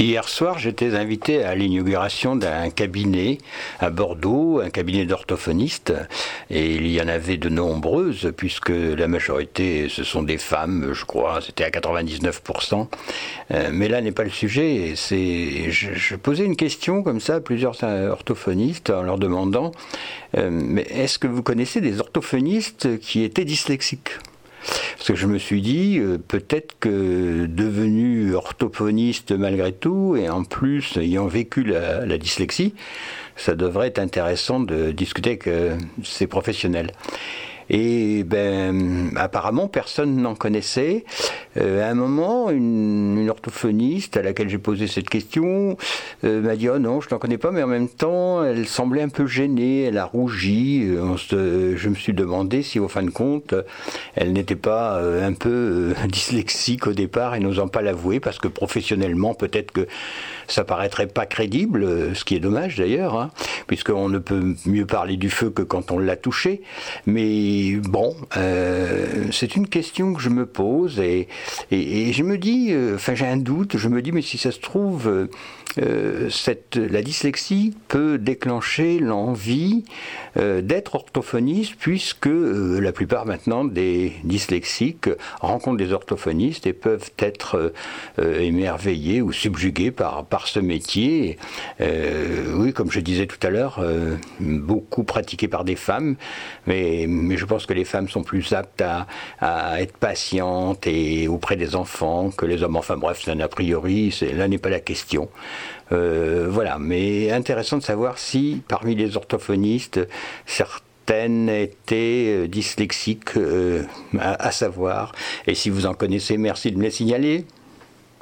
Hier soir, j'étais invité à l'inauguration d'un cabinet à Bordeaux, un cabinet d'orthophonistes, et il y en avait de nombreuses, puisque la majorité, ce sont des femmes, je crois, c'était à 99%. Euh, mais là n'est pas le sujet. C'est, je, posais une question comme ça à plusieurs orthophonistes en leur demandant, euh, mais est-ce que vous connaissez des orthophonistes qui étaient dyslexiques? Parce que je me suis dit, euh, peut-être que devenu orthophoniste malgré tout, et en plus ayant vécu la dyslexie, ça devrait être intéressant de discuter avec euh, ces professionnels. Et ben, apparemment, personne n'en connaissait. Euh, à un moment, une, orthophoniste à laquelle j'ai posé cette question euh, m'a dit Oh non, je n'en connais pas, mais en même temps, elle semblait un peu gênée, elle a rougi. Euh, je me suis demandé si, au fin de compte, elle n'était pas un peu dyslexique au départ et n'osant pas l'avouer, parce que professionnellement, peut-être que ça paraîtrait pas crédible, ce qui est dommage d'ailleurs, hein, puisqu'on ne peut mieux parler du feu que quand on l'a touché. Mais bon, euh, c'est une question que je me pose et, je me dis, euh, enfin j'ai un doute, je me dis, mais si ça se trouve, euh, la dyslexie peut déclencher l'envie d'être orthophoniste puisque la plupart maintenant des dyslexiques rencontrent des orthophonistes et peuvent être émerveillés ou subjugués par ce métier. Comme je disais tout à l'heure, beaucoup pratiqué par des femmes, mais, mais je pense que les femmes sont plus aptes à, être patientes et auprès des enfants que les hommes. Enfin bref, c'est un a priori, là n'est pas la question. Euh, voilà, mais intéressant de savoir si parmi les orthophonistes, certaines étaient euh, dyslexiques, euh, à, savoir. Et si vous en connaissez, merci de me les signaler.